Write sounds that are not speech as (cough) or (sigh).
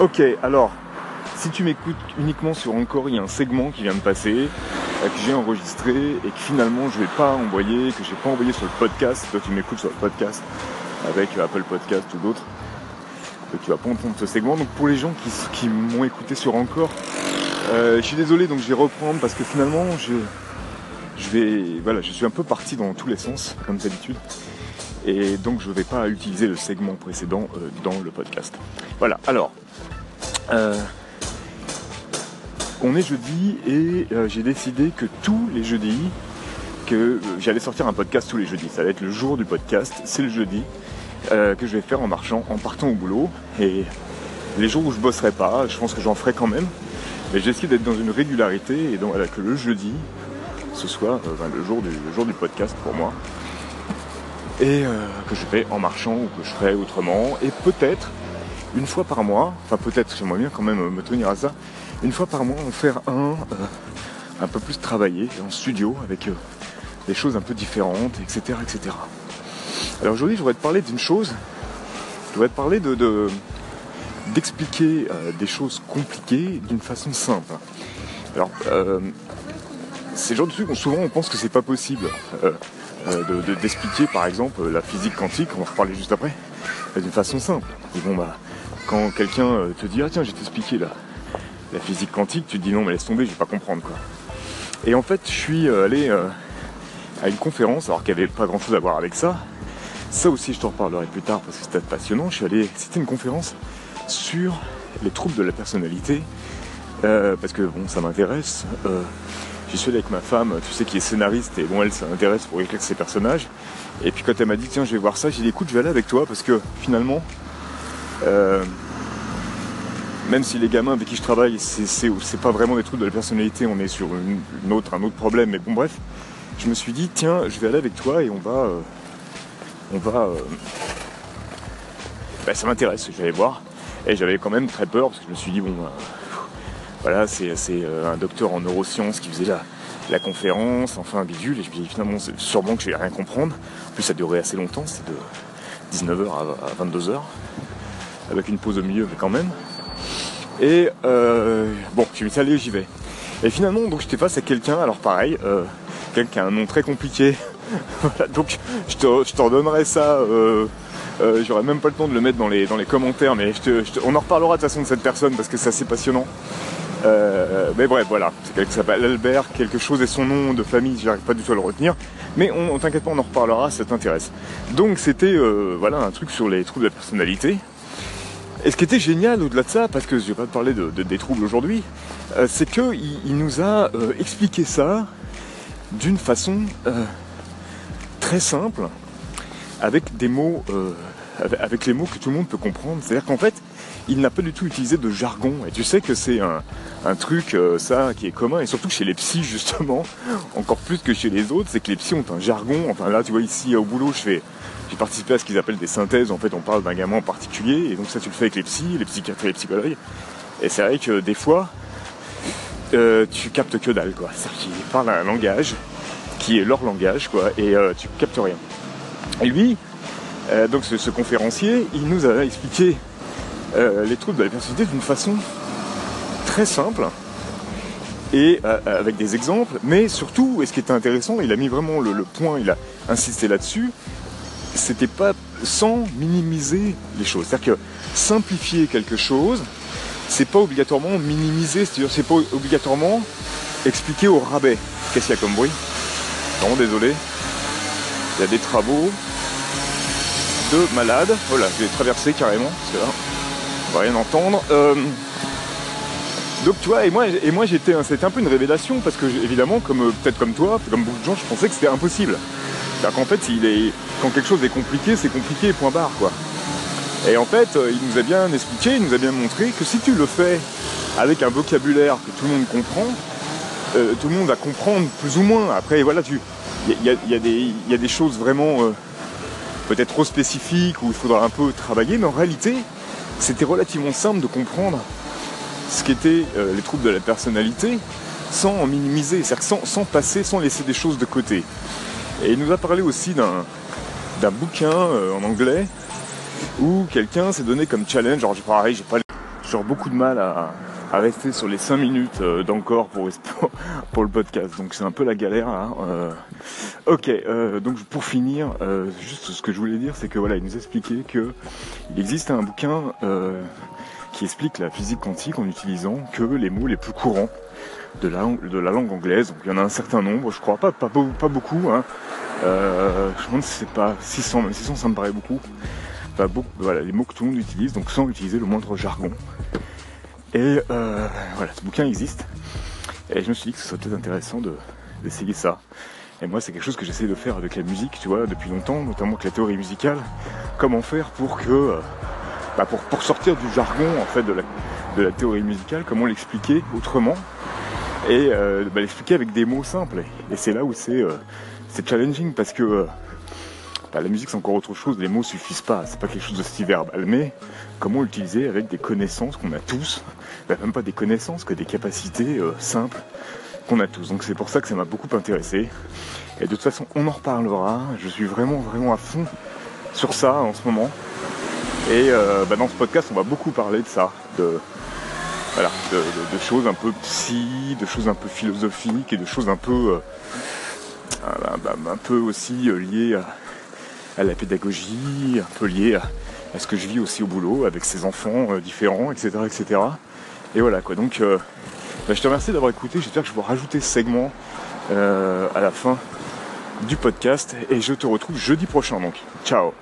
Ok, alors, si tu m'écoutes uniquement sur Encore, il y a un segment qui vient de passer, euh, que j'ai enregistré et que finalement je vais pas envoyer, que j'ai pas envoyé sur le podcast. Toi, tu m'écoutes sur le podcast avec Apple Podcast ou d'autres. Donc, tu vas pas entendre ce segment. Donc, pour les gens qui, m'ont écouté sur Encore, euh, je suis désolé, donc je vais reprendre parce que finalement, je, je vais, voilà, je suis un peu parti dans tous les sens, comme d'habitude. Et donc, je vais pas utiliser le segment précédent euh, dans le podcast. Voilà. Alors. On est jeudi et euh, j'ai décidé que tous les jeudis, que euh, j'allais sortir un podcast tous les jeudis. Ça va être le jour du podcast, c'est le jeudi, euh, que je vais faire en marchant, en partant au boulot. Et les jours où je bosserai pas, je pense que j'en ferai quand même. Mais j'essaie d'être dans une régularité et donc voilà, que le jeudi, ce soit le, jour du, jour du podcast pour moi. Et que je fais en marchant ou que je ferai autrement. Et peut-être, une fois par mois, enfin peut-être, j'aimerais bien quand même me tenir à ça, une fois par mois en faire un euh, un peu plus travaillé en studio avec euh, des choses un peu différentes, etc. etc. Alors aujourd'hui je voudrais te parler d'une chose, je voudrais te parler de, d'expliquer euh, des choses compliquées d'une façon simple. Alors c'est le genre de truc où souvent on pense que c'est pas possible de, d'expliquer par exemple la physique quantique, on va en reparler juste après, d'une façon simple. Et bon bah quand quelqu'un te dit ah tiens je vais t'expliquer là la physique quantique, tu te dis non mais laisse tomber, je vais pas comprendre quoi. Et en fait je suis euh, allé euh, à une conférence, alors qu'il n'y avait pas grand chose à voir avec ça. Ça aussi je t'en reparlerai plus tard parce que c'était passionnant. Je suis allé, c'était une conférence sur les troubles de la personnalité. Euh, parce que bon ça m'intéresse. J'y suis allé avec ma femme, tu sais, qui est scénariste, et bon, elle, ça m'intéresse pour écrire ses personnages. Et puis quand elle m'a dit, tiens, je vais voir ça, j'ai dit, écoute, je vais aller avec toi, parce que finalement, même si les gamins avec qui je travaille, c'est pas vraiment des trucs de la personnalité, on est sur un autre problème, mais bon bref, je me suis dit tiens, je vais aller avec toi et on va, euh, on va, euh, bah, ça m'intéresse, je vais voir. Et j'avais quand même très peur parce que je me suis dit bon, bah, voilà, c'est euh, un docteur en neurosciences qui faisait la, conférence, enfin bidule, et je me dis finalement sûrement que je vais rien comprendre. En plus ça durait assez longtemps, c'est de 19h à 22h, avec une pause au milieu, mais quand même. Et euh, bon, je me suis allé, j'y vais. Et finalement, donc j'étais face à quelqu'un, alors pareil, euh, quelqu'un qui a un nom très compliqué. (laughs) donc je te, redonnerai ça. Euh, euh, J'aurais même pas le temps de le mettre dans les, dans les commentaires, mais on en reparlera de toute façon de cette personne parce que c'est assez passionnant. Euh, mais bref, voilà, c'est quelqu'un qui s'appelle Albert, quelque chose et son nom de famille, j'arrive pas du tout à le retenir. Mais on, t'inquiète pas, on en reparlera, ça t'intéresse. Donc c'était voilà un truc sur les troubles de la personnalité. Et ce qui était génial au-delà de ça, parce que je vais pas te parler de, des troubles aujourd'hui, euh, c'est qu'il il nous a euh, expliqué ça d'une façon euh, très simple, avec des mots, avec les mots que tout le monde peut comprendre. C'est-à-dire qu'en fait, il n'a pas du tout utilisé de jargon. Et tu sais que c'est un, truc, ça, qui est commun, et surtout chez les psys, justement, (laughs) encore plus que chez les autres, c'est que les psys ont un jargon. Enfin là, tu vois, ici au boulot, je fais j'ai participé à ce qu'ils appellent des synthèses. En fait, on parle d'un gamin en particulier, et donc ça, tu le fais avec les psys, les psychiatres et les psychologues. Et c'est vrai que des fois, euh, tu captes que dalle, quoi. C'est-à-dire qu'ils parlent un langage qui est leur langage, quoi, et euh, tu captes rien. Et lui, euh, donc ce, conférencier, il nous a expliqué les troubles de la personnalité d'une façon très simple et avec des exemples, mais surtout, et ce qui était intéressant, il a mis vraiment le point, il a insisté là-dessus, c'était pas sans minimiser les choses. C'est-à-dire que simplifier quelque chose, c'est pas obligatoirement minimiser, c'est-à-dire c'est pas obligatoirement expliquer au rabais. Qu'est-ce qu'il y a comme bruit? Non, désolé. Il y a des travaux de malades. Voilà, je vais traverser carrément, rien entendre. Euh, donc tu vois, et moi, et moi j'étais, c'était un peu une révélation parce que évidemment, comme peut-être comme toi, comme beaucoup de gens, je pensais que c'était impossible. C'est-à-dire qu'en fait, il est, quand quelque chose est compliqué, c'est compliqué, point barre, quoi. Et en fait, euh, il nous a bien expliqué, il nous a bien montré que si tu le fais avec un vocabulaire que tout le monde comprend, euh, tout le monde va comprendre plus ou moins. Après, voilà, tu, il y, a, des choses vraiment euh, peut-être trop spécifiques où il faudra un peu travailler, mais en réalité, c'était relativement simple de comprendre ce qu'étaient les troubles de la personnalité sans en minimiser, c'est-à-dire sans, sans passer, sans laisser des choses de côté. Et il nous a parlé aussi d'un bouquin euh, en anglais où quelqu'un s'est donné comme challenge, alors pareil, j'ai pas, j'aurais beaucoup de mal à, rester sur les 5 minutes euh, d'encore (laughs) pour, pour le podcast. Donc c'est un peu la galère là. Euh. ok, euh, donc pour finir, juste ce que je voulais dire, c'est que voilà, il nous expliquait que il existe un bouquin qui explique la physique quantique en utilisant que les mots les plus courants de la, de la langue anglaise. Donc, il y en a un certain nombre, je crois pas, pas, beaucoup. Hein. je me demande si c'est pas 600, même 600 ça me paraît beaucoup. beaucoup voilà, les mots que tout le monde utilise, donc sans utiliser le moindre jargon. Et euh, voilà, ce bouquin existe. Et je me suis dit que ce serait peut-être intéressant d'essayer ça. Et moi, c'est quelque chose que j'essaie de faire avec la musique, tu vois, depuis longtemps, notamment avec la théorie musicale. Comment faire pour que, euh, bah pour, pour, sortir du jargon en fait de la, de la théorie musicale, comment l'expliquer autrement et euh, bah, l'expliquer avec des mots simples. Et c'est là où c'est challenging parce que la musique c'est encore autre chose, les mots suffisent pas, c'est pas quelque chose de verbal, mais comment l'utiliser avec des connaissances qu'on a tous, bah, même pas des connaissances, que des capacités euh, simples qu'on a tous. Donc c'est pour ça que ça m'a beaucoup intéressé. Et de toute façon on en reparlera, je suis vraiment vraiment à fond sur ça en ce moment. Et euh, bah, dans ce podcast on va beaucoup parler de ça, de, voilà, de, choses un peu psy, de choses un peu philosophiques et de choses un peu, euh, un peu aussi liées à à la pédagogie, un peu lié à, ce que je vis aussi au boulot avec ces enfants euh, différents, etc., etc. Et voilà quoi. Donc, euh, bah, je te remercie d'avoir écouté. J'espère que je vais rajouter ce segment euh, à la fin du podcast et je te retrouve jeudi prochain. Donc, ciao.